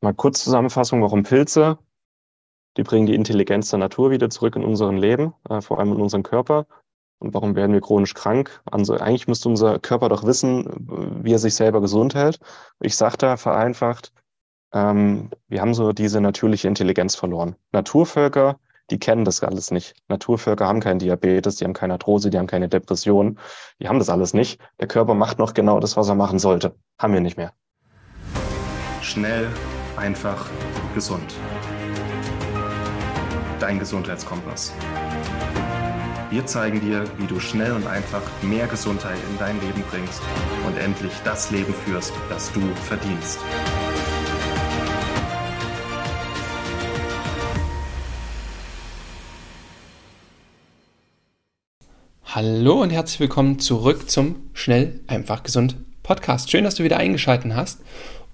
mal kurz Zusammenfassung, warum Pilze? Die bringen die Intelligenz der Natur wieder zurück in unseren Leben, äh, vor allem in unseren Körper. Und warum werden wir chronisch krank? Also eigentlich müsste unser Körper doch wissen, wie er sich selber gesund hält. Ich sage da vereinfacht, ähm, wir haben so diese natürliche Intelligenz verloren. Naturvölker, die kennen das alles nicht. Naturvölker haben keinen Diabetes, die haben keine Arthrose, die haben keine Depression. Die haben das alles nicht. Der Körper macht noch genau das, was er machen sollte. Haben wir nicht mehr. Schnell, einfach, gesund. Dein Gesundheitskompass. Wir zeigen dir, wie du schnell und einfach mehr Gesundheit in dein Leben bringst und endlich das Leben führst, das du verdienst. Hallo und herzlich willkommen zurück zum Schnell, einfach, gesund Podcast. Schön, dass du wieder eingeschaltet hast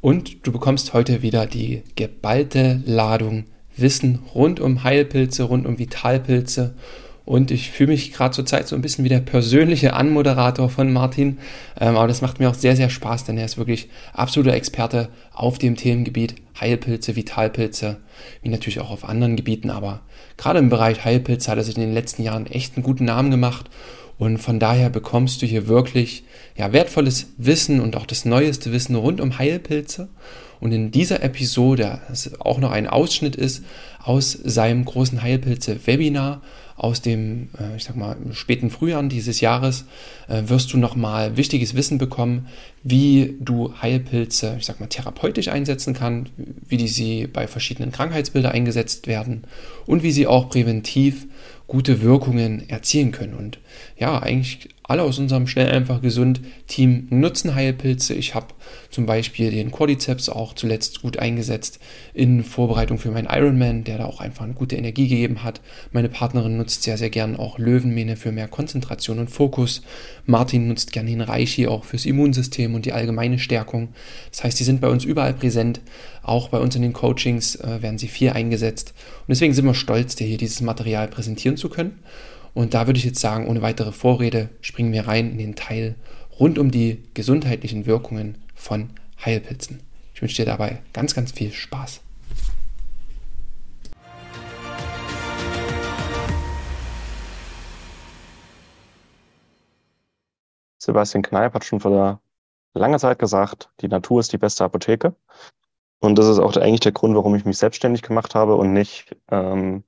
und du bekommst heute wieder die geballte Ladung Wissen rund um Heilpilze, rund um Vitalpilze und ich fühle mich gerade zur Zeit so ein bisschen wie der persönliche Anmoderator von Martin. Ähm, aber das macht mir auch sehr, sehr Spaß, denn er ist wirklich absoluter Experte auf dem Themengebiet Heilpilze, Vitalpilze, wie natürlich auch auf anderen Gebieten. Aber gerade im Bereich Heilpilze hat er sich in den letzten Jahren echt einen guten Namen gemacht. Und von daher bekommst du hier wirklich ja, wertvolles Wissen und auch das neueste Wissen rund um Heilpilze. Und in dieser Episode, das auch noch ein Ausschnitt ist aus seinem großen Heilpilze-Webinar, aus dem, äh, ich sag mal, späten Frühjahr dieses Jahres äh, wirst du nochmal wichtiges Wissen bekommen, wie du Heilpilze, ich sag mal, therapeutisch einsetzen kannst, wie die sie bei verschiedenen Krankheitsbildern eingesetzt werden und wie sie auch präventiv gute Wirkungen erzielen können. Und ja, eigentlich alle aus unserem Schnell einfach gesund Team nutzen Heilpilze. Ich habe zum Beispiel den Quadriceps auch zuletzt gut eingesetzt in Vorbereitung für meinen Ironman, der da auch einfach eine gute Energie gegeben hat. Meine Partnerin nutzt sehr, sehr gern auch Löwenmähne für mehr Konzentration und Fokus. Martin nutzt gerne den Reichi auch fürs Immunsystem und die allgemeine Stärkung. Das heißt, die sind bei uns überall präsent. Auch bei uns in den Coachings äh, werden sie viel eingesetzt. Und deswegen sind wir stolz, dir hier dieses Material präsentieren zu können. Und da würde ich jetzt sagen, ohne weitere Vorrede springen wir rein in den Teil rund um die gesundheitlichen Wirkungen von Heilpilzen. Ich wünsche dir dabei ganz, ganz viel Spaß. Sebastian Kneip hat schon vor langer Zeit gesagt, die Natur ist die beste Apotheke. Und das ist auch eigentlich der Grund, warum ich mich selbstständig gemacht habe und nicht ähm,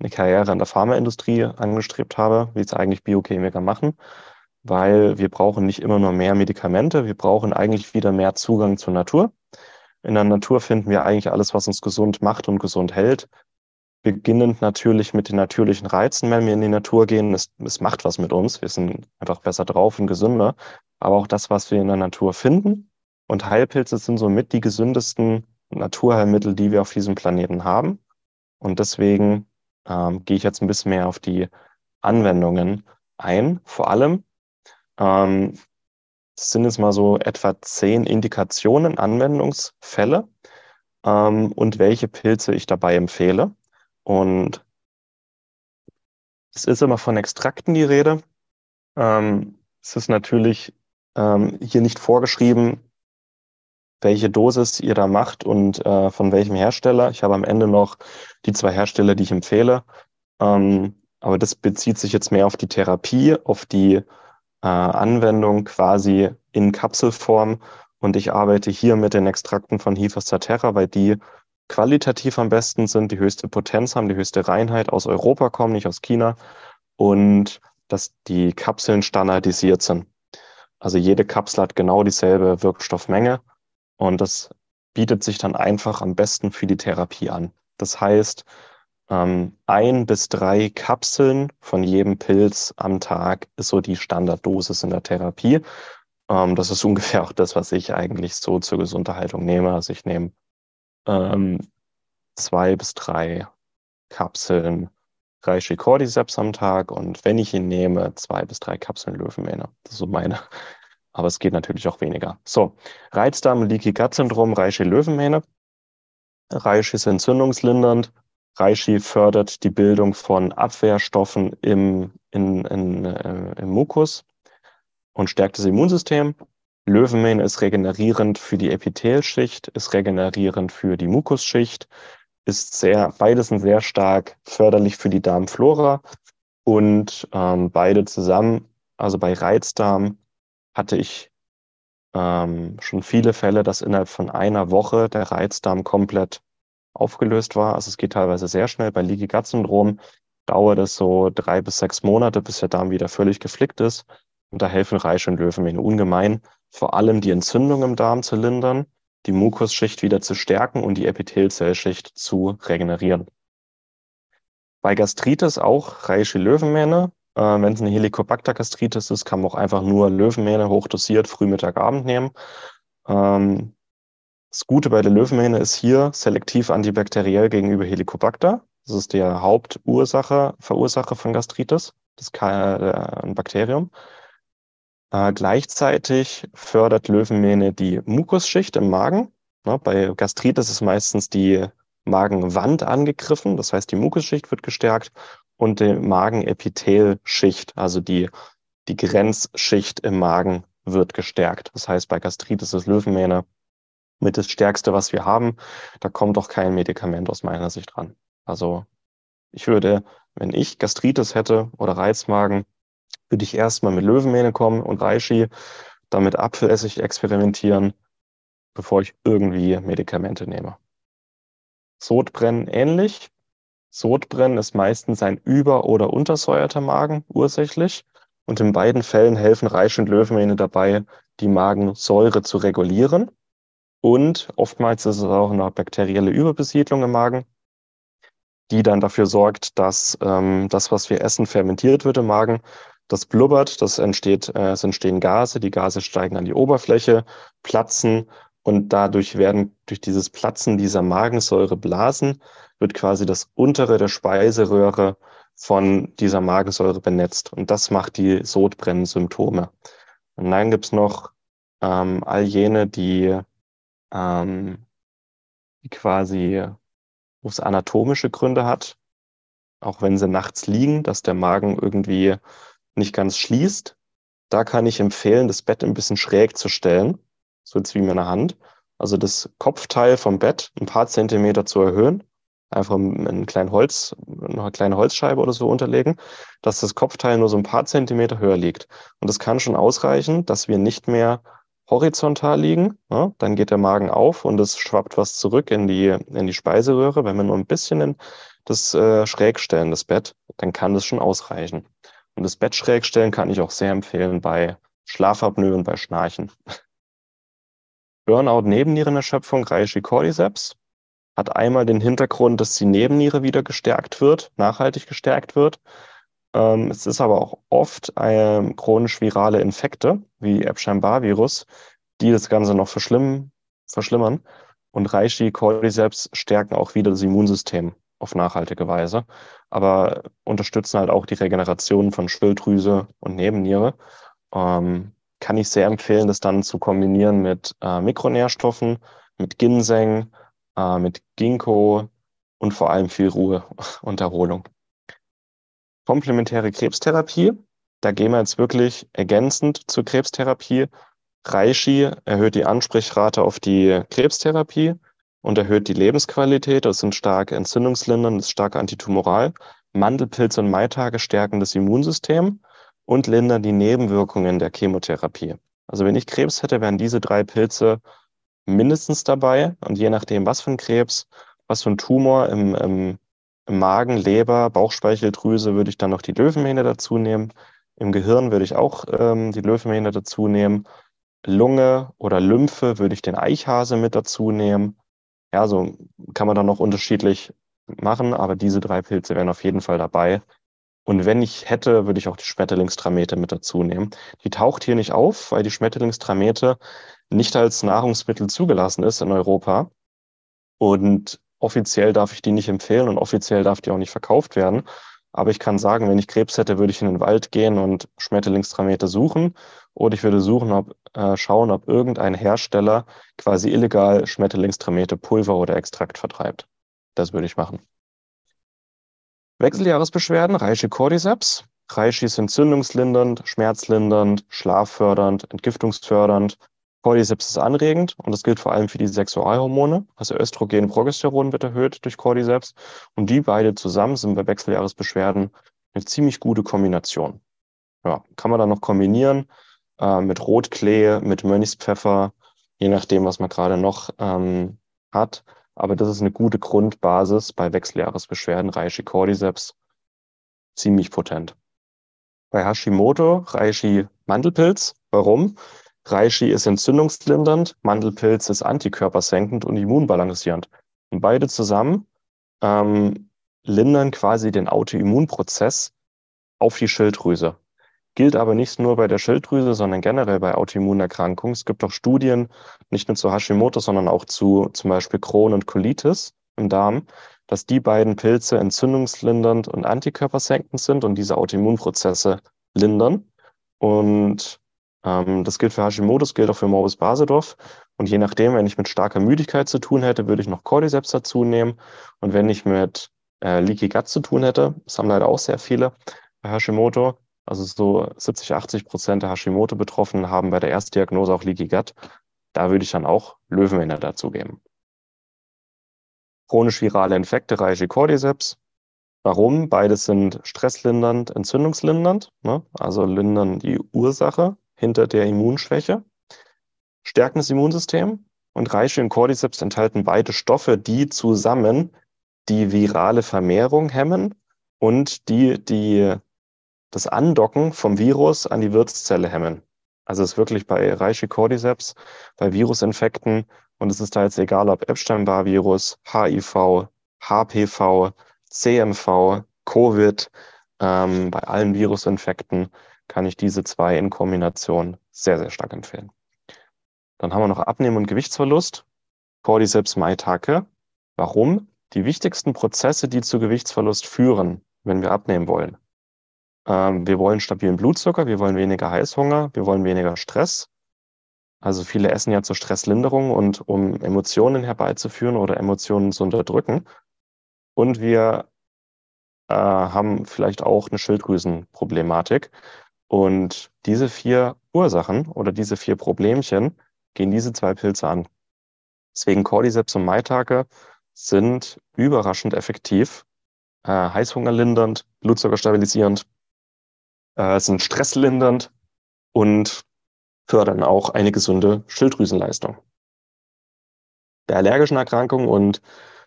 eine Karriere in der Pharmaindustrie angestrebt habe, wie es eigentlich Biochemiker machen, weil wir brauchen nicht immer nur mehr Medikamente, wir brauchen eigentlich wieder mehr Zugang zur Natur. In der Natur finden wir eigentlich alles, was uns gesund macht und gesund hält. Beginnend natürlich mit den natürlichen Reizen, wenn wir in die Natur gehen. Es, es macht was mit uns. Wir sind einfach besser drauf und gesünder. Aber auch das, was wir in der Natur finden. Und Heilpilze sind somit die gesündesten Naturheilmittel, die wir auf diesem Planeten haben. Und deswegen ähm, gehe ich jetzt ein bisschen mehr auf die Anwendungen ein. Vor allem ähm, sind jetzt mal so etwa zehn Indikationen, Anwendungsfälle ähm, und welche Pilze ich dabei empfehle. Und es ist immer von Extrakten die Rede. Ähm, es ist natürlich ähm, hier nicht vorgeschrieben, welche Dosis ihr da macht und äh, von welchem Hersteller. Ich habe am Ende noch die zwei Hersteller, die ich empfehle. Ähm, aber das bezieht sich jetzt mehr auf die Therapie, auf die äh, Anwendung quasi in Kapselform. Und ich arbeite hier mit den Extrakten von Hifas Terra, weil die qualitativ am besten sind, die höchste Potenz haben, die höchste Reinheit aus Europa kommen, nicht aus China. Und dass die Kapseln standardisiert sind. Also jede Kapsel hat genau dieselbe Wirkstoffmenge und das bietet sich dann einfach am besten für die Therapie an. Das heißt, ähm, ein bis drei Kapseln von jedem Pilz am Tag ist so die Standarddosis in der Therapie. Ähm, das ist ungefähr auch das, was ich eigentlich so zur Gesunderhaltung nehme. Also ich nehme ähm, zwei bis drei Kapseln Reishi Cordyceps am Tag und wenn ich ihn nehme, zwei bis drei Kapseln Löwenmähne. Das ist so meine aber es geht natürlich auch weniger. So, Reizdarm, Leaky Gut Syndrom, Reishi Löwenmähne. Reishi ist entzündungslindernd. Reishi fördert die Bildung von Abwehrstoffen im, in, in, äh, im Mukus und stärkt das Immunsystem. Löwenmähne ist regenerierend für die Epithelschicht, ist regenerierend für die Mukusschicht, ist sehr, beides sind sehr stark förderlich für die Darmflora und ähm, beide zusammen, also bei Reizdarm hatte ich ähm, schon viele Fälle, dass innerhalb von einer Woche der Reizdarm komplett aufgelöst war. Also es geht teilweise sehr schnell. Bei Leaky Gut Syndrom dauert es so drei bis sechs Monate, bis der Darm wieder völlig geflickt ist. Und da helfen Reiche und Löwenmähne ungemein, vor allem die Entzündung im Darm zu lindern die Mukusschicht wieder zu stärken und die Epithelzellschicht zu regenerieren. Bei Gastritis auch Reishi Löwenmähne. Äh, Wenn es eine Helicobacter-Gastritis ist, kann man auch einfach nur Löwenmähne hochdosiert früh, Mittag, Abend nehmen. Ähm, das Gute bei der Löwenmähne ist hier selektiv antibakteriell gegenüber Helicobacter. Das ist die Hauptursache, Verursacher von Gastritis. Das ist äh, ein Bakterium. Äh, gleichzeitig fördert Löwenmähne die Mukusschicht im Magen. Ne, bei Gastritis ist meistens die Magenwand angegriffen, das heißt, die Mukusschicht wird gestärkt und die Magenepithelschicht, also die, die Grenzschicht im Magen wird gestärkt. Das heißt, bei Gastritis ist Löwenmähne mit das Stärkste, was wir haben. Da kommt auch kein Medikament aus meiner Sicht ran. Also ich würde, wenn ich Gastritis hätte oder Reizmagen, würde ich erstmal mit Löwenmähne kommen und Reishi, damit Apfelessig experimentieren, bevor ich irgendwie Medikamente nehme. Sodbrennen ähnlich. Sodbrennen ist meistens ein über- oder untersäuerter Magen ursächlich. Und in beiden Fällen helfen Reishi und Löwenmähne dabei, die Magensäure zu regulieren. Und oftmals ist es auch eine bakterielle Überbesiedlung im Magen, die dann dafür sorgt, dass ähm, das, was wir essen, fermentiert wird im Magen das blubbert, das entsteht, äh, es entstehen Gase, die Gase steigen an die Oberfläche, platzen und dadurch werden durch dieses Platzen dieser Magensäureblasen wird quasi das untere der Speiseröhre von dieser Magensäure benetzt. Und das macht die Sodbrennsymptome. Und dann gibt's noch ähm, all jene, die, ähm, die quasi, wo es anatomische Gründe hat, auch wenn sie nachts liegen, dass der Magen irgendwie nicht ganz schließt, da kann ich empfehlen, das Bett ein bisschen schräg zu stellen, so jetzt wie meine Hand. Also das Kopfteil vom Bett ein paar Zentimeter zu erhöhen, einfach ein kleinen Holz, eine kleine Holzscheibe oder so unterlegen, dass das Kopfteil nur so ein paar Zentimeter höher liegt. Und das kann schon ausreichen, dass wir nicht mehr horizontal liegen. Ja, dann geht der Magen auf und es schwappt was zurück in die, in die Speiseröhre. Wenn wir nur ein bisschen in das äh, schräg stellen, das Bett, dann kann das schon ausreichen. Und das Bett schräg stellen kann ich auch sehr empfehlen bei Schlafapnoe und bei Schnarchen. Burnout Nebennierenerschöpfung Reishi Cordyceps hat einmal den Hintergrund, dass die Nebenniere wieder gestärkt wird, nachhaltig gestärkt wird. Ähm, es ist aber auch oft äh, chronisch virale Infekte wie Epstein-Barr-Virus, die das Ganze noch verschlimm verschlimmern. Und Reishi Cordyceps stärken auch wieder das Immunsystem auf nachhaltige Weise, aber unterstützen halt auch die Regeneration von Schilddrüse und Nebenniere. Ähm, kann ich sehr empfehlen, das dann zu kombinieren mit äh, Mikronährstoffen, mit Ginseng, äh, mit Ginkgo und vor allem viel Ruhe und Erholung. Komplementäre Krebstherapie, da gehen wir jetzt wirklich ergänzend zur Krebstherapie. Reishi erhöht die Ansprechrate auf die Krebstherapie und erhöht die Lebensqualität. Das sind stark entzündungslindernd, ist stark antitumoral. Mandelpilze und Maitage stärken das Immunsystem und lindern die Nebenwirkungen der Chemotherapie. Also wenn ich Krebs hätte, wären diese drei Pilze mindestens dabei. Und je nachdem, was für ein Krebs, was für ein Tumor im, im, im Magen, Leber, Bauchspeicheldrüse, würde ich dann noch die Löwenmähne dazu nehmen. Im Gehirn würde ich auch ähm, die Löwenmähne dazu nehmen. Lunge oder Lymphe würde ich den Eichhase mit dazu nehmen. Ja, so kann man dann noch unterschiedlich machen, aber diese drei Pilze wären auf jeden Fall dabei. Und wenn ich hätte, würde ich auch die Schmetterlingstramete mit dazu nehmen. Die taucht hier nicht auf, weil die Schmetterlingstramete nicht als Nahrungsmittel zugelassen ist in Europa. Und offiziell darf ich die nicht empfehlen und offiziell darf die auch nicht verkauft werden. Aber ich kann sagen, wenn ich Krebs hätte, würde ich in den Wald gehen und Schmetterlingstramete suchen. Oder ich würde suchen, ob, äh, schauen, ob irgendein Hersteller quasi illegal Schmetterlingstramete Pulver oder Extrakt vertreibt. Das würde ich machen. Wechseljahresbeschwerden, Reishi Cordyceps. Reishi ist entzündungslindernd, schmerzlindernd, schlaffördernd, entgiftungsfördernd, Cordyceps ist anregend und das gilt vor allem für die Sexualhormone. Also Östrogen, Progesteron wird erhöht durch Cordyceps und die beide zusammen sind bei Wechseljahresbeschwerden eine ziemlich gute Kombination. Ja, kann man dann noch kombinieren äh, mit Rotklee, mit Mönchspfeffer, je nachdem, was man gerade noch ähm, hat. Aber das ist eine gute Grundbasis bei Wechseljahresbeschwerden, Reishi Cordyceps. Ziemlich potent. Bei Hashimoto Reishi Mandelpilz. Warum? Reishi ist entzündungslindernd, Mandelpilz ist antikörpersenkend und immunbalancierend. Und beide zusammen ähm, lindern quasi den Autoimmunprozess auf die Schilddrüse. Gilt aber nicht nur bei der Schilddrüse, sondern generell bei Autoimmunerkrankungen. Es gibt auch Studien, nicht nur zu Hashimoto, sondern auch zu zum Beispiel Crohn und Colitis im Darm, dass die beiden Pilze entzündungslindernd und antikörpersenkend sind und diese Autoimmunprozesse lindern. Und ähm, das gilt für Hashimoto's, gilt auch für Morbus Basedorf. Und je nachdem, wenn ich mit starker Müdigkeit zu tun hätte, würde ich noch Cordyceps dazu nehmen. Und wenn ich mit äh, Leaky Gut zu tun hätte, das haben leider auch sehr viele bei Hashimoto, also so 70, 80 Prozent der Hashimoto-Betroffenen haben bei der Erstdiagnose auch Leaky Gut. Da würde ich dann auch Löwenwände dazugeben. Chronisch-virale Infekte, Reishi Cordyceps. Warum? Beides sind stresslindernd, entzündungslindernd, ne? also lindern die Ursache hinter der Immunschwäche, stärken das Immunsystem und Reishi und Cordyceps enthalten beide Stoffe, die zusammen die virale Vermehrung hemmen und die, die das Andocken vom Virus an die Wirtszelle hemmen. Also es ist wirklich bei Reishi Cordyceps, bei Virusinfekten und es ist da jetzt egal, ob Epstein-Barr-Virus, HIV, HPV, CMV, Covid, ähm, bei allen Virusinfekten kann ich diese zwei in Kombination sehr, sehr stark empfehlen. Dann haben wir noch Abnehmen und Gewichtsverlust. Cordyceps Maitake. Warum? Die wichtigsten Prozesse, die zu Gewichtsverlust führen, wenn wir abnehmen wollen. Ähm, wir wollen stabilen Blutzucker, wir wollen weniger Heißhunger, wir wollen weniger Stress. Also viele essen ja zur Stresslinderung und um Emotionen herbeizuführen oder Emotionen zu unterdrücken. Und wir äh, haben vielleicht auch eine Schilddrüsenproblematik. Und diese vier Ursachen oder diese vier Problemchen gehen diese zwei Pilze an. Deswegen Cordyceps und Maitake sind überraschend effektiv, äh, heißhungerlindernd, blutzuckerstabilisierend, äh, sind stresslindernd und fördern auch eine gesunde Schilddrüsenleistung. Bei allergischen Erkrankungen und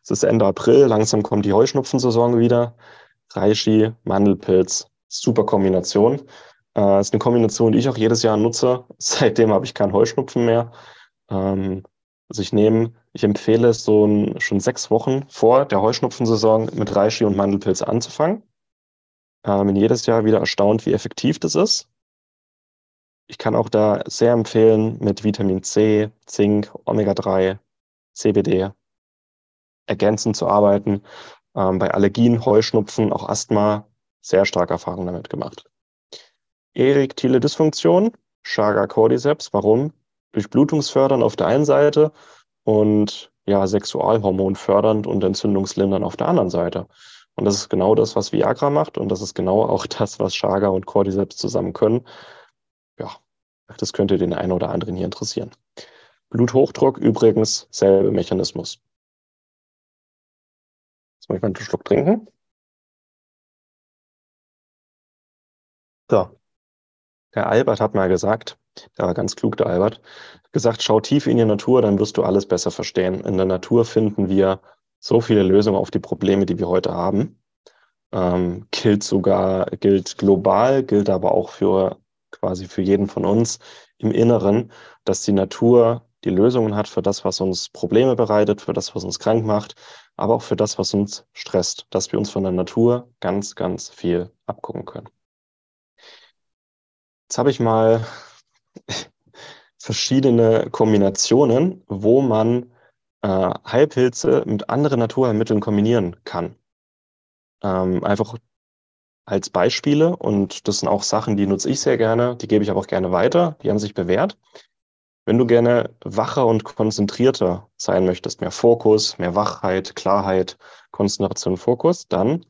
es ist Ende April, langsam kommt die Heuschnupfensaison wieder. Reishi, Mandelpilz, super Kombination. Äh, ist eine Kombination, die ich auch jedes Jahr nutze. Seitdem habe ich keinen Heuschnupfen mehr. Ähm, also ich nehme, ich empfehle es so ein, schon sechs Wochen vor der Heuschnupfensaison mit Reishi und Mandelpilz anzufangen. Ähm, bin jedes Jahr wieder erstaunt, wie effektiv das ist. Ich kann auch da sehr empfehlen, mit Vitamin C, Zink, Omega-3, CBD ergänzend zu arbeiten. Ähm, bei Allergien, Heuschnupfen, auch Asthma, sehr starke Erfahrungen damit gemacht. Erektile Dysfunktion, Chaga Cordyceps. Warum? Durchblutungsfördernd auf der einen Seite und ja, Sexualhormon fördernd und entzündungslindernd auf der anderen Seite. Und das ist genau das, was Viagra macht und das ist genau auch das, was Chaga und Cordyceps zusammen können. Ja, das könnte den einen oder anderen hier interessieren. Bluthochdruck übrigens, selbe Mechanismus. Jetzt muss ich mal einen Schluck trinken. So, der Albert hat mal gesagt, der war ganz klug, der Albert, gesagt, schau tief in die Natur, dann wirst du alles besser verstehen. In der Natur finden wir so viele Lösungen auf die Probleme, die wir heute haben. Ähm, gilt sogar, gilt global, gilt aber auch für quasi für jeden von uns im Inneren, dass die Natur die Lösungen hat für das, was uns Probleme bereitet, für das, was uns krank macht, aber auch für das, was uns stresst, dass wir uns von der Natur ganz, ganz viel abgucken können. Jetzt habe ich mal verschiedene Kombinationen, wo man äh, Heilpilze mit anderen Naturheilmitteln kombinieren kann. Ähm, einfach als Beispiele und das sind auch Sachen, die nutze ich sehr gerne, die gebe ich aber auch gerne weiter, die haben sich bewährt. Wenn du gerne wacher und konzentrierter sein möchtest, mehr Fokus, mehr Wachheit, Klarheit, Konzentration, Fokus, dann,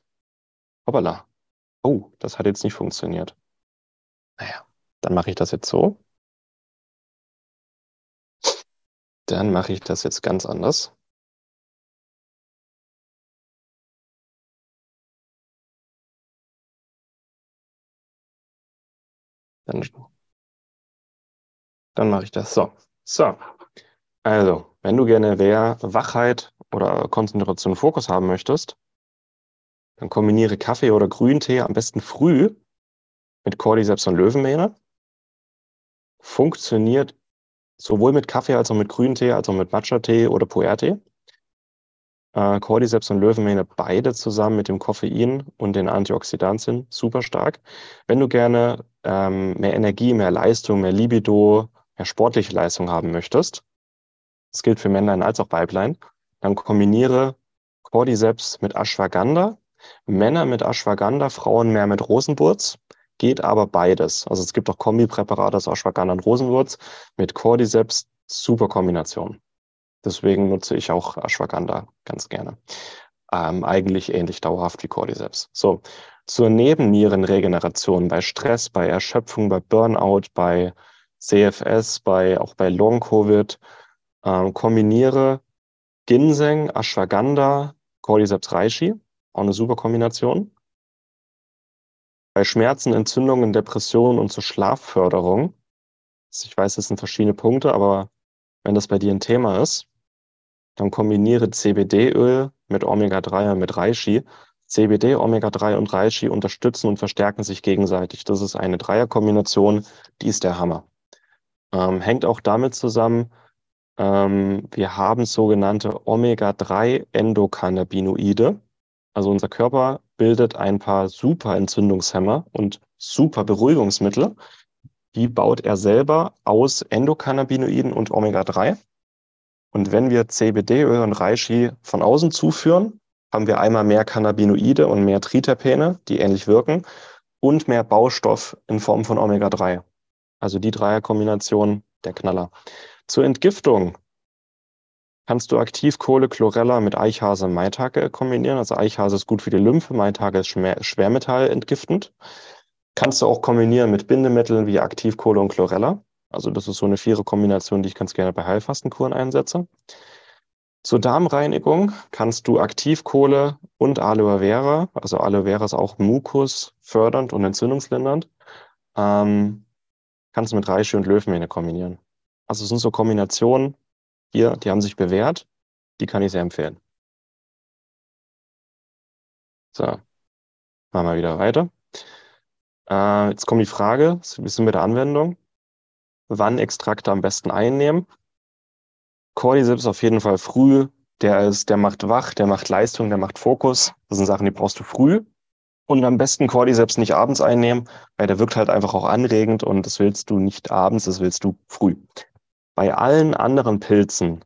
hoppala, oh, das hat jetzt nicht funktioniert. Naja, dann mache ich das jetzt so. Dann mache ich das jetzt ganz anders. Dann, dann mache ich das so. So. Also, wenn du gerne mehr Wachheit oder Konzentration, Fokus haben möchtest, dann kombiniere Kaffee oder Grüntee am besten früh mit Cordyceps und Löwenmähne. Funktioniert sowohl mit Kaffee als auch mit Grüntee, als auch mit Matcha-Tee oder Puertee. Äh, Cordyceps und Löwenmähne beide zusammen mit dem Koffein und den Antioxidantien super stark. Wenn du gerne ähm, mehr Energie, mehr Leistung, mehr Libido, mehr sportliche Leistung haben möchtest, das gilt für Männlein als auch Weiblein, dann kombiniere Cordyceps mit Ashwagandha. Männer mit Ashwagandha, Frauen mehr mit Rosenwurz. Geht aber beides. Also es gibt auch Kombipräparate aus Ashwagandha und Rosenwurz mit Cordyceps. Super Kombination. Deswegen nutze ich auch Ashwagandha ganz gerne. Ähm, eigentlich ähnlich dauerhaft wie Cordyceps. So, zur Nebennierenregeneration bei Stress, bei Erschöpfung, bei Burnout, bei CFS, bei, auch bei Long-Covid, ähm, kombiniere Ginseng, Ashwagandha, Cordyceps reishi, auch eine super Kombination. Bei Schmerzen, Entzündungen, Depressionen und zur Schlafförderung, ich weiß, das sind verschiedene Punkte, aber wenn das bei dir ein Thema ist, dann kombiniere CBD-Öl mit Omega-3 und mit Reishi. CBD, Omega-3 und Reishi unterstützen und verstärken sich gegenseitig. Das ist eine Dreierkombination, die ist der Hammer. Ähm, hängt auch damit zusammen, ähm, wir haben sogenannte Omega-3-Endokannabinoide. Also unser Körper bildet ein paar super Entzündungshemmer und super Beruhigungsmittel. Die baut er selber aus Endokannabinoiden und Omega-3. Und wenn wir CBD-Öl und Reishi von außen zuführen, haben wir einmal mehr Cannabinoide und mehr Triterpene, die ähnlich wirken, und mehr Baustoff in Form von Omega-3. Also die Dreierkombination der Knaller. Zur Entgiftung kannst du Aktivkohle, Chlorella mit Eichhase Maitake kombinieren. Also Eichhase ist gut für die Lymphe, Maitake ist Schwermetall entgiftend. Kannst du auch kombinieren mit Bindemitteln wie Aktivkohle und Chlorella. Also das ist so eine vierer Kombination, die ich ganz gerne bei Heilfastenkuren einsetze. Zur Darmreinigung kannst du Aktivkohle und Aloe Vera, also Aloe Vera ist auch Mukus fördernd und entzündungslindernd, ähm, kannst du mit Reishi und Löwenmähne kombinieren. Also es sind so Kombinationen hier, die haben sich bewährt, die kann ich sehr empfehlen. So, machen wir wieder weiter. Äh, jetzt kommt die Frage, wir sind mit der Anwendung wann Extrakte am besten einnehmen. Cordyceps auf jeden Fall früh. Der ist, der macht wach, der macht Leistung, der macht Fokus. Das sind Sachen, die brauchst du früh. Und am besten Cordyceps nicht abends einnehmen, weil der wirkt halt einfach auch anregend und das willst du nicht abends, das willst du früh. Bei allen anderen Pilzen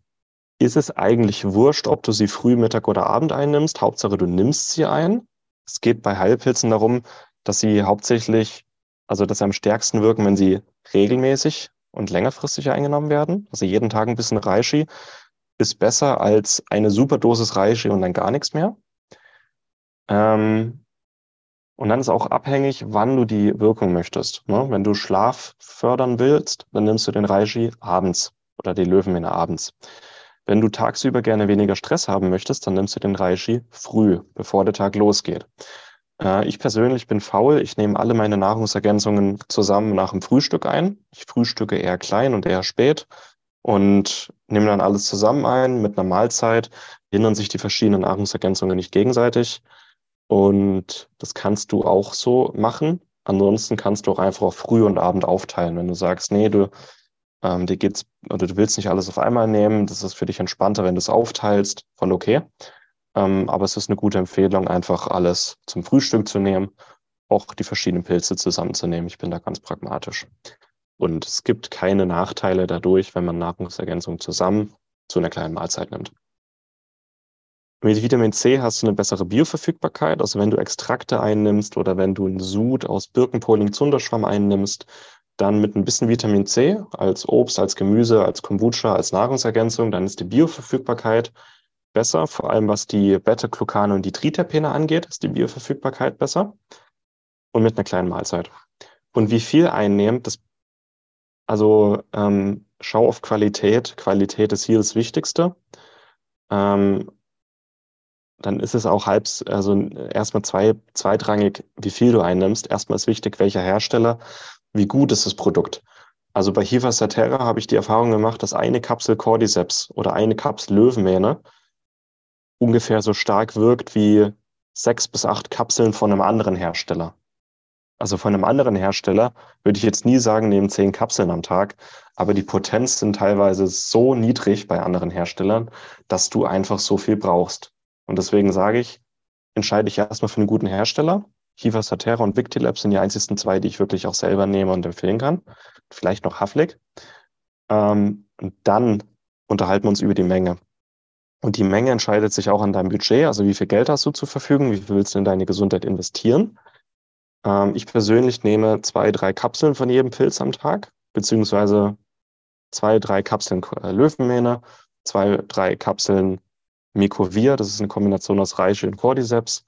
ist es eigentlich wurscht, ob du sie früh, Mittag oder Abend einnimmst. Hauptsache, du nimmst sie ein. Es geht bei Heilpilzen darum, dass sie hauptsächlich, also dass sie am stärksten wirken, wenn sie regelmäßig und längerfristig eingenommen werden. Also jeden Tag ein bisschen Reishi ist besser als eine Superdosis Reishi und dann gar nichts mehr. Ähm, und dann ist auch abhängig, wann du die Wirkung möchtest. Ne? Wenn du Schlaf fördern willst, dann nimmst du den Reishi abends oder die Löwenmähne abends. Wenn du tagsüber gerne weniger Stress haben möchtest, dann nimmst du den Reishi früh, bevor der Tag losgeht. Äh, ich persönlich bin faul. Ich nehme alle meine Nahrungsergänzungen zusammen nach dem Frühstück ein. Ich frühstücke eher klein und eher spät und nehme dann alles zusammen ein mit einer Mahlzeit. Hindern sich die verschiedenen Nahrungsergänzungen nicht gegenseitig. Und das kannst du auch so machen. Ansonsten kannst du auch einfach auf Früh und Abend aufteilen. Wenn du sagst, nee, du, ähm, dir geht's, oder du willst nicht alles auf einmal nehmen, das ist für dich entspannter, wenn du es aufteilst, voll okay. Ähm, aber es ist eine gute Empfehlung, einfach alles zum Frühstück zu nehmen, auch die verschiedenen Pilze zusammenzunehmen. Ich bin da ganz pragmatisch. Und es gibt keine Nachteile dadurch, wenn man Nahrungsergänzung zusammen zu einer kleinen Mahlzeit nimmt. Mit Vitamin C hast du eine bessere Bioverfügbarkeit. Also wenn du Extrakte einnimmst oder wenn du einen Sud aus Birkenpoling Zunderschwamm einnimmst, dann mit ein bisschen Vitamin C als Obst, als Gemüse, als Kombucha, als Nahrungsergänzung, dann ist die Bioverfügbarkeit besser, vor allem was die Beta-Glucane und die Triterpene angeht, ist die Bioverfügbarkeit besser und mit einer kleinen Mahlzeit. Und wie viel einnehmt, das, also ähm, schau auf Qualität. Qualität ist hier das Wichtigste. Ähm, dann ist es auch halb, also erstmal zwei, zweitrangig, wie viel du einnimmst. Erstmal ist wichtig, welcher Hersteller, wie gut ist das Produkt. Also bei Hiva Saterra habe ich die Erfahrung gemacht, dass eine Kapsel Cordyceps oder eine Kapsel Löwenmähne ungefähr so stark wirkt wie sechs bis acht Kapseln von einem anderen Hersteller. Also von einem anderen Hersteller würde ich jetzt nie sagen, nehmen zehn Kapseln am Tag, aber die Potenz sind teilweise so niedrig bei anderen Herstellern, dass du einfach so viel brauchst. Und deswegen sage ich, entscheide ich erstmal für einen guten Hersteller. Hiva Saterra und Victilab sind die einzigsten zwei, die ich wirklich auch selber nehme und empfehlen kann. Vielleicht noch Haflik. Ähm, und dann unterhalten wir uns über die Menge. Und die Menge entscheidet sich auch an deinem Budget, also wie viel Geld hast du zur Verfügung, wie viel willst du in deine Gesundheit investieren. Ähm, ich persönlich nehme zwei, drei Kapseln von jedem Pilz am Tag, beziehungsweise zwei, drei Kapseln äh, Löwenmähne, zwei, drei Kapseln Mycovir, das ist eine Kombination aus Reishi und Cordyceps.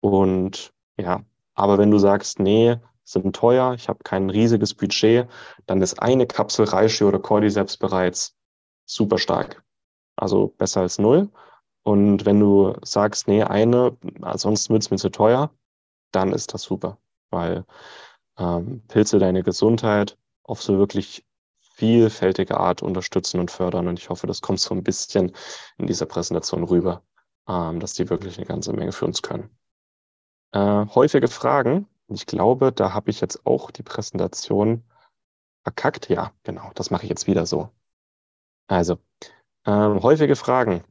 Und ja, aber wenn du sagst, nee, sind teuer, ich habe kein riesiges Budget, dann ist eine Kapsel Reishi oder Cordyceps bereits super stark. Also besser als null. Und wenn du sagst, nee, eine, ansonsten wird es mir zu teuer, dann ist das super, weil ähm, Pilze deine Gesundheit auf so wirklich vielfältige Art unterstützen und fördern. Und ich hoffe, das kommt so ein bisschen in dieser Präsentation rüber, ähm, dass die wirklich eine ganze Menge für uns können. Äh, häufige Fragen. Ich glaube, da habe ich jetzt auch die Präsentation verkackt. Ja, genau, das mache ich jetzt wieder so. Also, ähm, häufige Fragen,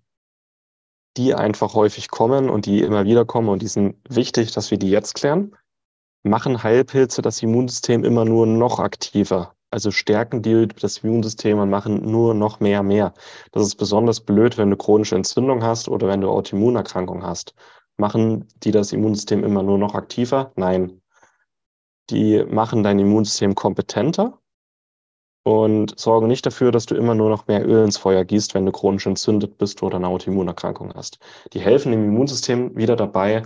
die einfach häufig kommen und die immer wieder kommen und die sind wichtig, dass wir die jetzt klären. Machen Heilpilze das Immunsystem immer nur noch aktiver? Also stärken die das Immunsystem und machen nur noch mehr, mehr. Das ist besonders blöd, wenn du chronische Entzündung hast oder wenn du Autoimmunerkrankung hast. Machen die das Immunsystem immer nur noch aktiver? Nein. Die machen dein Immunsystem kompetenter und sorgen nicht dafür, dass du immer nur noch mehr Öl ins Feuer gießt, wenn du chronisch entzündet bist oder eine Autoimmunerkrankung hast. Die helfen dem Immunsystem wieder dabei,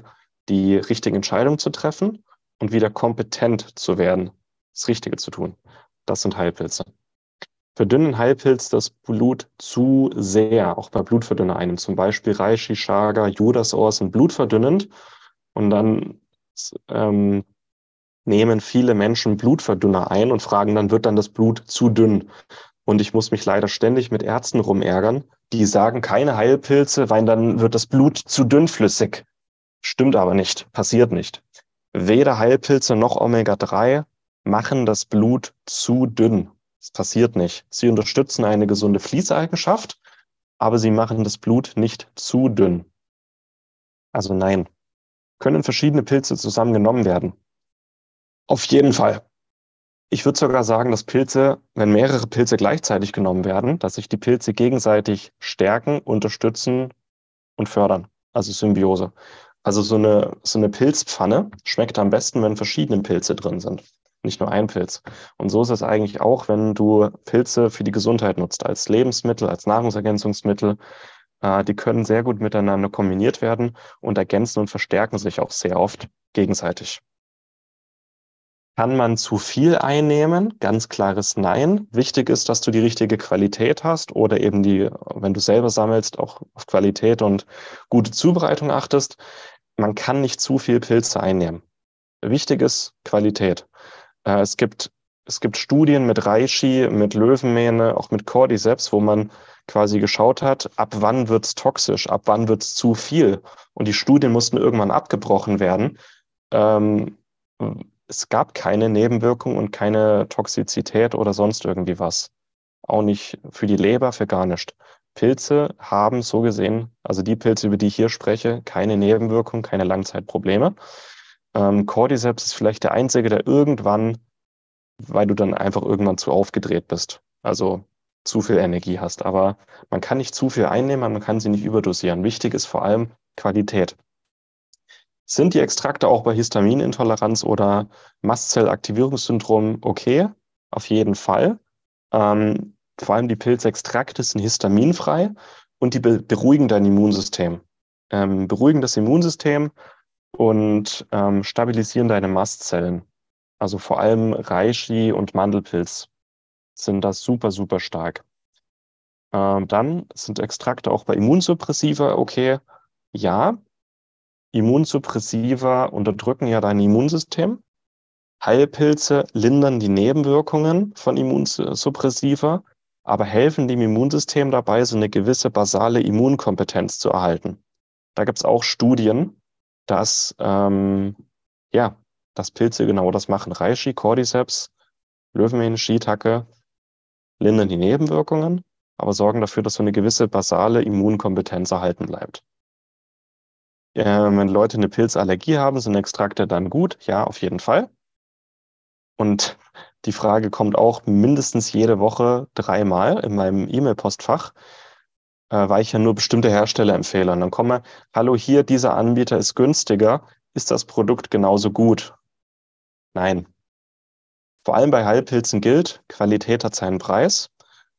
die richtigen Entscheidungen zu treffen und wieder kompetent zu werden, das Richtige zu tun. Das sind Heilpilze. Verdünnen Heilpilz das Blut zu sehr, auch bei Blutverdünner einem. Zum Beispiel Reishi, Chaga, Judasohr sind blutverdünnend und dann ähm, nehmen viele Menschen Blutverdünner ein und fragen dann, wird dann das Blut zu dünn? Und ich muss mich leider ständig mit Ärzten rumärgern, die sagen keine Heilpilze, weil dann wird das Blut zu dünnflüssig. Stimmt aber nicht, passiert nicht. Weder Heilpilze noch Omega-3 machen das Blut zu dünn. Das passiert nicht. Sie unterstützen eine gesunde Fließeigenschaft, aber sie machen das Blut nicht zu dünn. Also nein. Können verschiedene Pilze zusammengenommen werden? Auf jeden Fall. Ich würde sogar sagen, dass Pilze, wenn mehrere Pilze gleichzeitig genommen werden, dass sich die Pilze gegenseitig stärken, unterstützen und fördern. Also Symbiose. Also so eine, so eine Pilzpfanne schmeckt am besten, wenn verschiedene Pilze drin sind. Nicht nur ein Pilz. Und so ist es eigentlich auch, wenn du Pilze für die Gesundheit nutzt, als Lebensmittel, als Nahrungsergänzungsmittel. Äh, die können sehr gut miteinander kombiniert werden und ergänzen und verstärken sich auch sehr oft gegenseitig. Kann man zu viel einnehmen? Ganz klares Nein. Wichtig ist, dass du die richtige Qualität hast oder eben die, wenn du selber sammelst, auch auf Qualität und gute Zubereitung achtest. Man kann nicht zu viel Pilze einnehmen. Wichtig ist Qualität. Äh, es gibt, es gibt Studien mit Reishi, mit Löwenmähne, auch mit Cordyceps, wo man quasi geschaut hat, ab wann wird's toxisch, ab wann wird's zu viel. Und die Studien mussten irgendwann abgebrochen werden. Ähm, es gab keine Nebenwirkung und keine Toxizität oder sonst irgendwie was. Auch nicht für die Leber, für gar nichts. Pilze haben so gesehen, also die Pilze, über die ich hier spreche, keine Nebenwirkung, keine Langzeitprobleme. Ähm, Cordyceps ist vielleicht der einzige, der irgendwann, weil du dann einfach irgendwann zu aufgedreht bist, also zu viel Energie hast. Aber man kann nicht zu viel einnehmen, man kann sie nicht überdosieren. Wichtig ist vor allem Qualität. Sind die Extrakte auch bei Histaminintoleranz oder Mastzellaktivierungssyndrom okay? Auf jeden Fall. Ähm, vor allem die Pilzextrakte sind histaminfrei und die be beruhigen dein Immunsystem. Ähm, beruhigen das Immunsystem und ähm, stabilisieren deine Mastzellen. Also vor allem Reishi und Mandelpilz sind da super, super stark. Ähm, dann sind Extrakte auch bei Immunsuppressiva okay. Ja, Immunsuppressiva unterdrücken ja dein Immunsystem. Heilpilze lindern die Nebenwirkungen von Immunsuppressiva, aber helfen dem Immunsystem dabei, so eine gewisse basale Immunkompetenz zu erhalten. Da gibt es auch Studien, dass, ähm, ja, dass Pilze genau das machen. Reishi, Cordyceps, Löwenmähne, Shiitake lindern die Nebenwirkungen, aber sorgen dafür, dass so eine gewisse basale Immunkompetenz erhalten bleibt. Äh, wenn Leute eine Pilzallergie haben, sind Extrakte dann gut? Ja, auf jeden Fall. Und die Frage kommt auch mindestens jede Woche dreimal in meinem E-Mail-Postfach, äh, weil ich ja nur bestimmte Hersteller empfehle. Und dann komme, hallo, hier, dieser Anbieter ist günstiger. Ist das Produkt genauso gut? Nein. Vor allem bei Heilpilzen gilt, Qualität hat seinen Preis.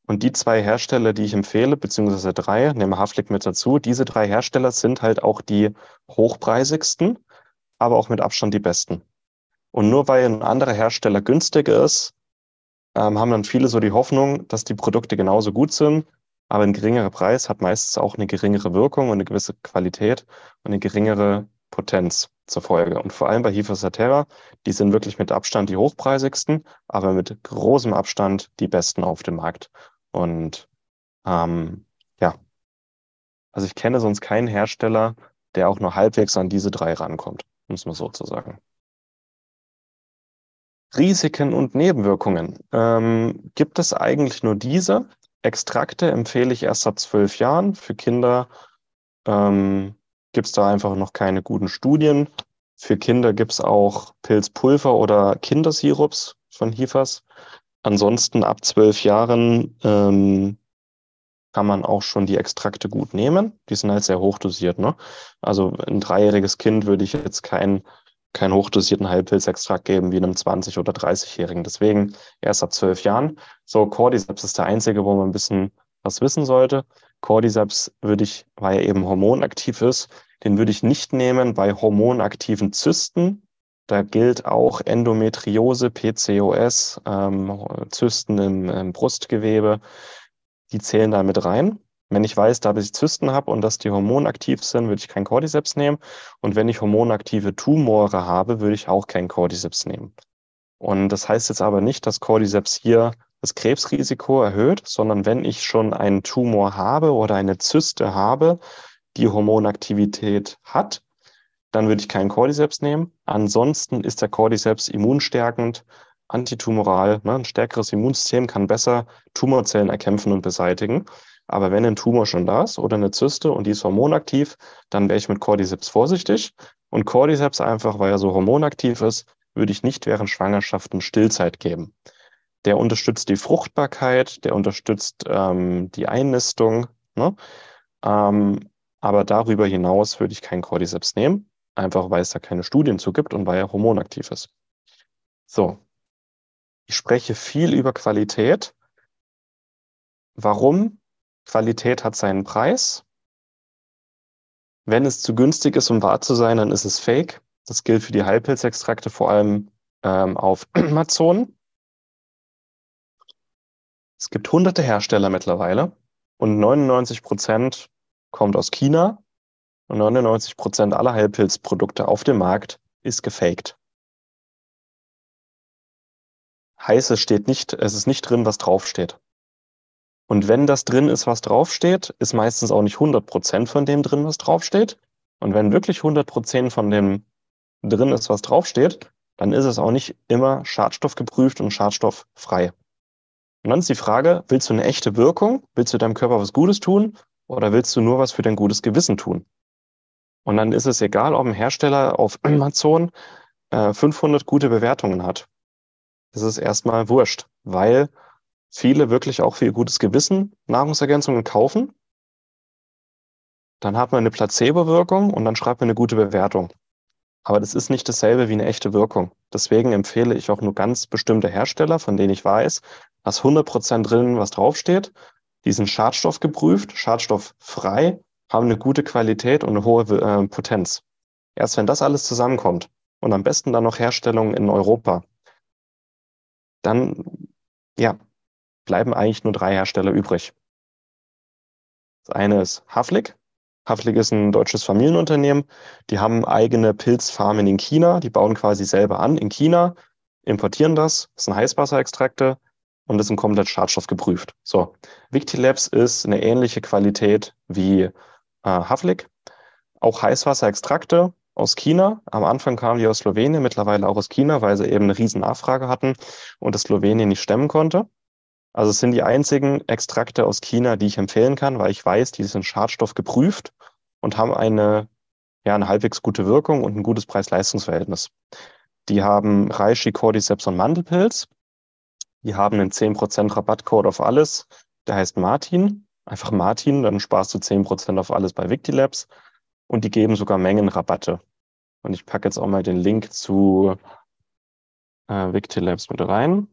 Und die zwei Hersteller, die ich empfehle, beziehungsweise drei, nehme Haflik mit dazu, diese drei Hersteller sind halt auch die hochpreisigsten, aber auch mit Abstand die besten. Und nur weil ein anderer Hersteller günstiger ist, ähm, haben dann viele so die Hoffnung, dass die Produkte genauso gut sind, aber ein geringerer Preis hat meistens auch eine geringere Wirkung und eine gewisse Qualität und eine geringere Potenz zur Folge. Und vor allem bei Hifa die sind wirklich mit Abstand die hochpreisigsten, aber mit großem Abstand die besten auf dem Markt. Und ähm, ja, also ich kenne sonst keinen Hersteller, der auch nur halbwegs an diese drei rankommt, muss man so zu sagen. Risiken und Nebenwirkungen. Ähm, gibt es eigentlich nur diese? Extrakte empfehle ich erst ab zwölf Jahren. Für Kinder ähm, gibt es da einfach noch keine guten Studien. Für Kinder gibt es auch Pilzpulver oder Kindersirups von Hifas. Ansonsten ab zwölf Jahren ähm, kann man auch schon die Extrakte gut nehmen. Die sind halt sehr hochdosiert. Ne? Also ein dreijähriges Kind würde ich jetzt keinen keinen hochdosierten Heilpilzextrakt geben wie einem 20- oder 30-Jährigen. Deswegen erst ab zwölf Jahren. So, Cordyceps ist der einzige, wo man ein bisschen was wissen sollte. Cordyceps würde ich, weil er eben hormonaktiv ist, den würde ich nicht nehmen bei hormonaktiven Zysten, da gilt auch Endometriose, PCOS, ähm, Zysten im, im, Brustgewebe, die zählen da mit rein. Wenn ich weiß, dass ich Zysten habe und dass die hormonaktiv sind, würde ich kein Cordyceps nehmen. Und wenn ich hormonaktive Tumore habe, würde ich auch kein Cordyceps nehmen. Und das heißt jetzt aber nicht, dass Cordyceps hier das Krebsrisiko erhöht, sondern wenn ich schon einen Tumor habe oder eine Zyste habe, die Hormonaktivität hat, dann würde ich keinen Cordyceps nehmen. Ansonsten ist der Cordyceps immunstärkend, antitumoral. Ne? Ein stärkeres Immunsystem kann besser Tumorzellen erkämpfen und beseitigen. Aber wenn ein Tumor schon da ist oder eine Zyste und die ist hormonaktiv, dann wäre ich mit Cordyceps vorsichtig. Und Cordyceps einfach, weil er so hormonaktiv ist, würde ich nicht während Schwangerschaften Stillzeit geben. Der unterstützt die Fruchtbarkeit, der unterstützt ähm, die Einnistung. Ne? Ähm, aber darüber hinaus würde ich keinen Cordyceps nehmen einfach weil es da keine Studien zu gibt und weil er hormonaktiv ist. So, ich spreche viel über Qualität. Warum? Qualität hat seinen Preis. Wenn es zu günstig ist, um wahr zu sein, dann ist es fake. Das gilt für die Heilpilzextrakte vor allem ähm, auf Amazon. Es gibt hunderte Hersteller mittlerweile und 99 Prozent kommt aus China und 99 Prozent aller Heilpilzprodukte auf dem Markt ist gefaked. Heißt, es steht nicht, es ist nicht drin, was draufsteht. Und wenn das drin ist, was draufsteht, ist meistens auch nicht 100 Prozent von dem drin, was draufsteht. Und wenn wirklich 100 Prozent von dem drin ist, was draufsteht, dann ist es auch nicht immer schadstoffgeprüft und schadstofffrei. Und dann ist die Frage, willst du eine echte Wirkung? Willst du deinem Körper was Gutes tun? Oder willst du nur was für dein gutes Gewissen tun? Und dann ist es egal, ob ein Hersteller auf Amazon äh, 500 gute Bewertungen hat. Das ist erstmal wurscht, weil viele wirklich auch für ihr gutes Gewissen Nahrungsergänzungen kaufen. Dann hat man eine Placebo-Wirkung und dann schreibt man eine gute Bewertung. Aber das ist nicht dasselbe wie eine echte Wirkung. Deswegen empfehle ich auch nur ganz bestimmte Hersteller, von denen ich weiß, dass 100% drin was draufsteht. Die sind schadstoffgeprüft, schadstofffrei haben eine gute Qualität und eine hohe äh, Potenz. Erst wenn das alles zusammenkommt und am besten dann noch Herstellung in Europa, dann, ja, bleiben eigentlich nur drei Hersteller übrig. Das eine ist Haflik. Haflik ist ein deutsches Familienunternehmen. Die haben eigene Pilzfarmen in China. Die bauen quasi selber an in China, importieren das. Das sind Heißwasserextrakte und das sind komplett schadstoffgeprüft. So, Victilabs ist eine ähnliche Qualität wie äh, Havlik. Auch Heißwasserextrakte aus China. Am Anfang kamen die aus Slowenien, mittlerweile auch aus China, weil sie eben eine riesen Nachfrage hatten und das Slowenien nicht stemmen konnte. Also es sind die einzigen Extrakte aus China, die ich empfehlen kann, weil ich weiß, die sind schadstoffgeprüft und haben eine, ja, eine halbwegs gute Wirkung und ein gutes Preis-Leistungs-Verhältnis. Die haben Reishi, Cordyceps und Mandelpilz. Die haben einen 10% Rabattcode auf alles. Der heißt Martin. Einfach Martin, dann sparst du 10% auf alles bei Victilabs. Und die geben sogar Mengenrabatte. Und ich packe jetzt auch mal den Link zu äh, Victilabs mit rein.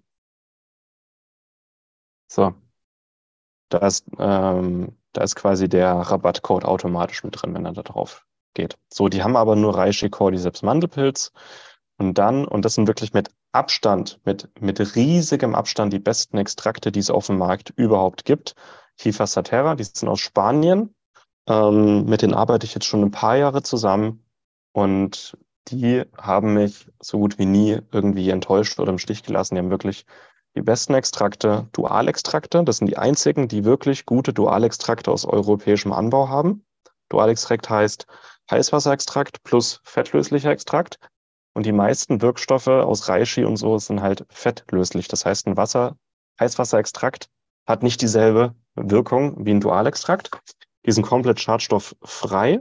So. Da ist, ähm, da ist quasi der Rabattcode automatisch mit drin, wenn er da drauf geht. So, die haben aber nur Reishi, Cordyceps, Mandelpilz. Und dann, und das sind wirklich mit Abstand, mit, mit riesigem Abstand die besten Extrakte, die es auf dem Markt überhaupt gibt. Hifa Saterra, die sind aus Spanien. Ähm, mit denen arbeite ich jetzt schon ein paar Jahre zusammen. Und die haben mich so gut wie nie irgendwie enttäuscht oder im Stich gelassen. Die haben wirklich die besten Extrakte, Dualextrakte. Das sind die einzigen, die wirklich gute Dualextrakte aus europäischem Anbau haben. Dualextrakt heißt Heißwasserextrakt plus fettlöslicher Extrakt. Und die meisten Wirkstoffe aus Reishi und so sind halt fettlöslich. Das heißt, ein Wasser, Heißwasserextrakt hat nicht dieselbe Wirkung wie ein Dualextrakt. Die sind komplett schadstofffrei.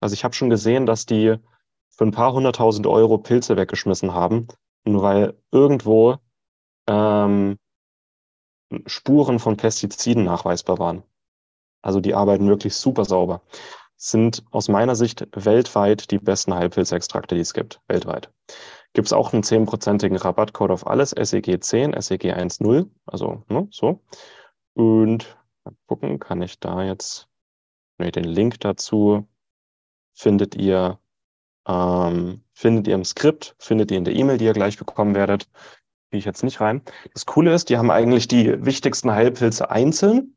Also ich habe schon gesehen, dass die für ein paar hunderttausend Euro Pilze weggeschmissen haben, nur weil irgendwo ähm, Spuren von Pestiziden nachweisbar waren. Also die arbeiten wirklich super sauber sind aus meiner Sicht weltweit die besten Heilpilzextrakte, die es gibt. Weltweit. Gibt es auch einen 10%igen Rabattcode auf alles, SEG 10, SEG 1.0, also ne, so. Und mal gucken, kann ich da jetzt, ne, den Link dazu findet ihr, ähm, findet ihr im Skript, findet ihr in der E-Mail, die ihr gleich bekommen werdet. Gehe ich jetzt nicht rein. Das Coole ist, die haben eigentlich die wichtigsten Heilpilze einzeln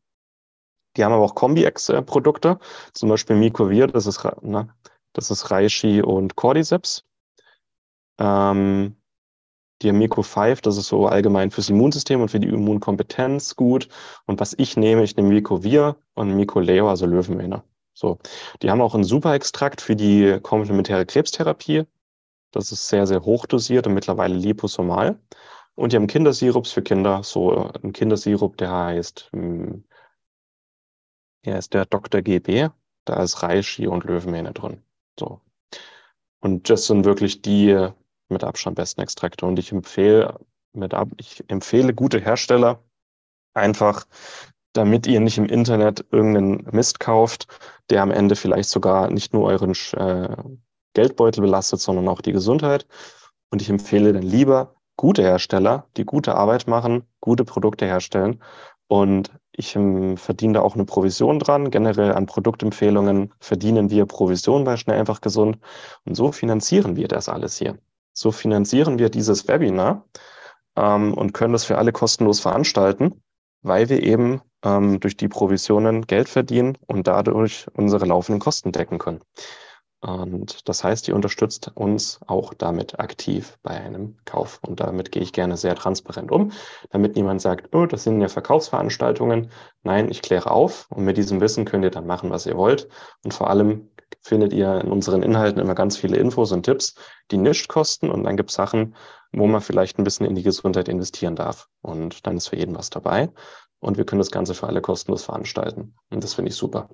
die haben aber auch Kombi-Ex-Produkte, zum Beispiel Micovir, das ist, ne, das ist Reishi und Cordyceps. Ähm, die haben Mico 5, das ist so allgemein fürs Immunsystem und für die Immunkompetenz gut. Und was ich nehme, ich nehme Micovir und Micoleo, also Löwenmähne. So. Die haben auch einen Superextrakt für die komplementäre Krebstherapie. Das ist sehr, sehr hoch dosiert und mittlerweile liposomal. Und die haben Kindersirups für Kinder, so ein Kindersirup, der heißt hm, hier ist der Dr. GB, da ist Reishi und Löwenmähne drin. So. Und das sind wirklich die mit Abstand besten Extrakte. Und ich empfehle, mit ab, ich empfehle gute Hersteller einfach, damit ihr nicht im Internet irgendeinen Mist kauft, der am Ende vielleicht sogar nicht nur euren äh, Geldbeutel belastet, sondern auch die Gesundheit. Und ich empfehle dann lieber gute Hersteller, die gute Arbeit machen, gute Produkte herstellen und ich ähm, verdiene da auch eine Provision dran. Generell an Produktempfehlungen verdienen wir Provision bei Schnell einfach gesund. Und so finanzieren wir das alles hier. So finanzieren wir dieses Webinar ähm, und können das für alle kostenlos veranstalten, weil wir eben ähm, durch die Provisionen Geld verdienen und dadurch unsere laufenden Kosten decken können. Und das heißt, ihr unterstützt uns auch damit aktiv bei einem Kauf. Und damit gehe ich gerne sehr transparent um, damit niemand sagt, oh, das sind ja Verkaufsveranstaltungen. Nein, ich kläre auf und mit diesem Wissen könnt ihr dann machen, was ihr wollt. Und vor allem findet ihr in unseren Inhalten immer ganz viele Infos und Tipps, die nichts kosten. Und dann gibt es Sachen, wo man vielleicht ein bisschen in die Gesundheit investieren darf. Und dann ist für jeden was dabei. Und wir können das Ganze für alle kostenlos veranstalten. Und das finde ich super.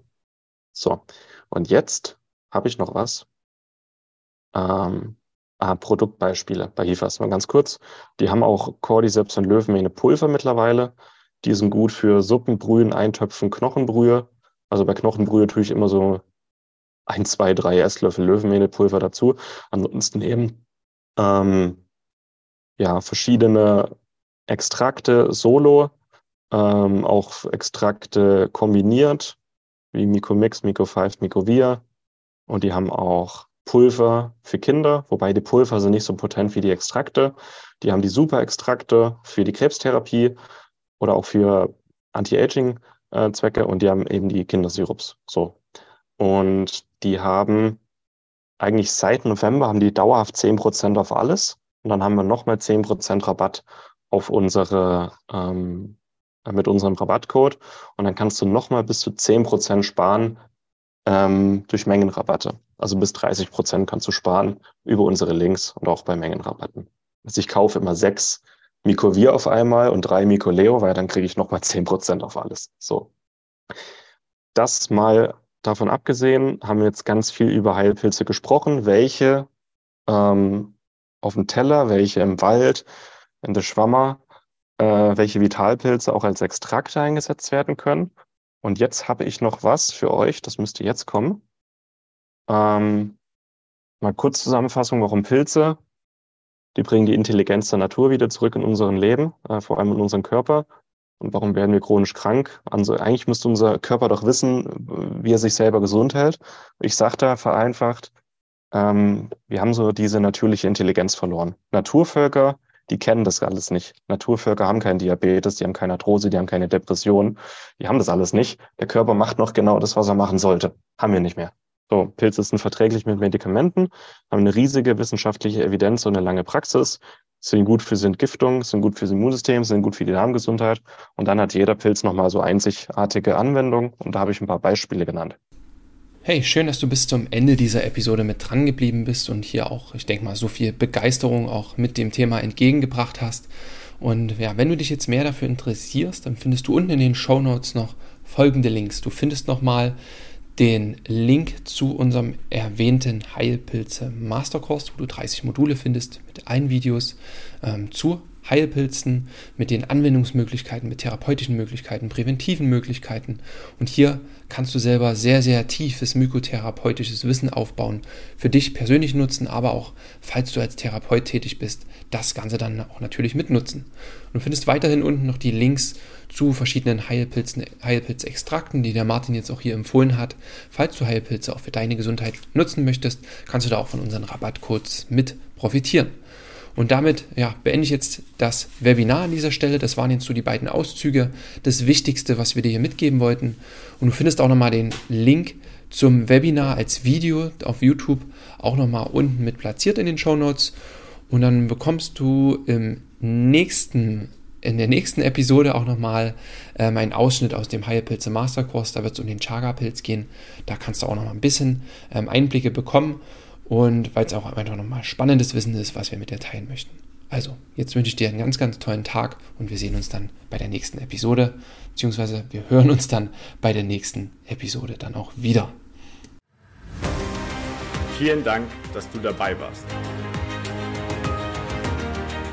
So, und jetzt habe ich noch was? Ähm, ah, Produktbeispiele bei Hifas, mal ganz kurz. Die haben auch Cordyceps und Löwenmähne Pulver mittlerweile. Die sind gut für Suppenbrühen, Eintöpfen, Knochenbrühe. Also bei Knochenbrühe tue ich immer so ein, zwei, drei Esslöffel Löwenmähnepulver dazu. Ansonsten eben ähm, ja, verschiedene Extrakte solo, ähm, auch Extrakte kombiniert, wie Micomix, Mico 5, Micovia, und die haben auch Pulver für Kinder, wobei die Pulver sind nicht so potent wie die Extrakte. Die haben die Superextrakte für die Krebstherapie oder auch für Anti-Aging-Zwecke äh, und die haben eben die Kindersirups. So. Und die haben eigentlich seit November haben die dauerhaft 10% auf alles. Und dann haben wir nochmal 10% Rabatt auf unsere, ähm, mit unserem Rabattcode. Und dann kannst du nochmal bis zu 10% sparen ähm, durch Mengenrabatte. Also bis 30% kannst du sparen über unsere Links und auch bei Mengenrabatten. Also ich kaufe immer sechs Mycovir auf einmal und drei Mycoleo, weil dann kriege ich nochmal 10% auf alles. So. Das mal davon abgesehen, haben wir jetzt ganz viel über Heilpilze gesprochen, welche ähm, auf dem Teller, welche im Wald, in der Schwammer, äh, welche Vitalpilze auch als Extrakte eingesetzt werden können. Und jetzt habe ich noch was für euch, das müsste jetzt kommen. Ähm, mal kurz Zusammenfassung, warum Pilze. Die bringen die Intelligenz der Natur wieder zurück in unserem Leben, äh, vor allem in unseren Körper. Und warum werden wir chronisch krank? Also eigentlich müsste unser Körper doch wissen, wie er sich selber gesund hält. Ich sage da vereinfacht, ähm, wir haben so diese natürliche Intelligenz verloren. Naturvölker, die kennen das alles nicht. Naturvölker haben keinen Diabetes, die haben keine Arthrose, die haben keine Depression. Die haben das alles nicht. Der Körper macht noch genau das, was er machen sollte. Haben wir nicht mehr. So, Pilze sind verträglich mit Medikamenten, haben eine riesige wissenschaftliche Evidenz und eine lange Praxis, sind gut für die Entgiftung, sind gut für das Immunsystem, sind gut für die Darmgesundheit. Und dann hat jeder Pilz nochmal so einzigartige Anwendungen. Und da habe ich ein paar Beispiele genannt. Hey, schön, dass du bis zum Ende dieser Episode mit dran geblieben bist und hier auch, ich denke mal, so viel Begeisterung auch mit dem Thema entgegengebracht hast. Und ja, wenn du dich jetzt mehr dafür interessierst, dann findest du unten in den Show Notes noch folgende Links. Du findest nochmal den Link zu unserem erwähnten Heilpilze Masterkurs, wo du 30 Module findest mit allen Videos ähm, zu Heilpilzen, mit den Anwendungsmöglichkeiten, mit therapeutischen Möglichkeiten, präventiven Möglichkeiten. Und hier kannst du selber sehr, sehr tiefes mykotherapeutisches Wissen aufbauen, für dich persönlich nutzen, aber auch, falls du als Therapeut tätig bist, das Ganze dann auch natürlich mitnutzen. Du findest weiterhin unten noch die Links zu verschiedenen Heilpilzen, Heilpilzextrakten, die der Martin jetzt auch hier empfohlen hat. Falls du Heilpilze auch für deine Gesundheit nutzen möchtest, kannst du da auch von unseren Rabattcodes mit profitieren. Und damit ja, beende ich jetzt das Webinar an dieser Stelle. Das waren jetzt so die beiden Auszüge, das Wichtigste, was wir dir hier mitgeben wollten. Und du findest auch nochmal den Link zum Webinar als Video auf YouTube auch nochmal unten mit platziert in den Show Notes. Und dann bekommst du im nächsten in der nächsten Episode auch nochmal ähm, einen Ausschnitt aus dem Heilpilze Masterkurs. Da wird es um den Chaga-Pilz gehen. Da kannst du auch noch mal ein bisschen ähm, Einblicke bekommen und weil es auch einfach nochmal spannendes Wissen ist, was wir mit dir teilen möchten. Also, jetzt wünsche ich dir einen ganz, ganz tollen Tag und wir sehen uns dann bei der nächsten Episode, beziehungsweise wir hören uns dann bei der nächsten Episode dann auch wieder. Vielen Dank, dass du dabei warst.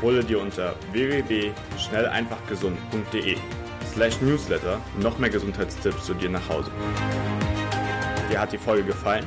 Hole dir unter www.schnelleinfachgesund.de slash newsletter noch mehr Gesundheitstipps zu dir nach Hause. Dir hat die Folge gefallen?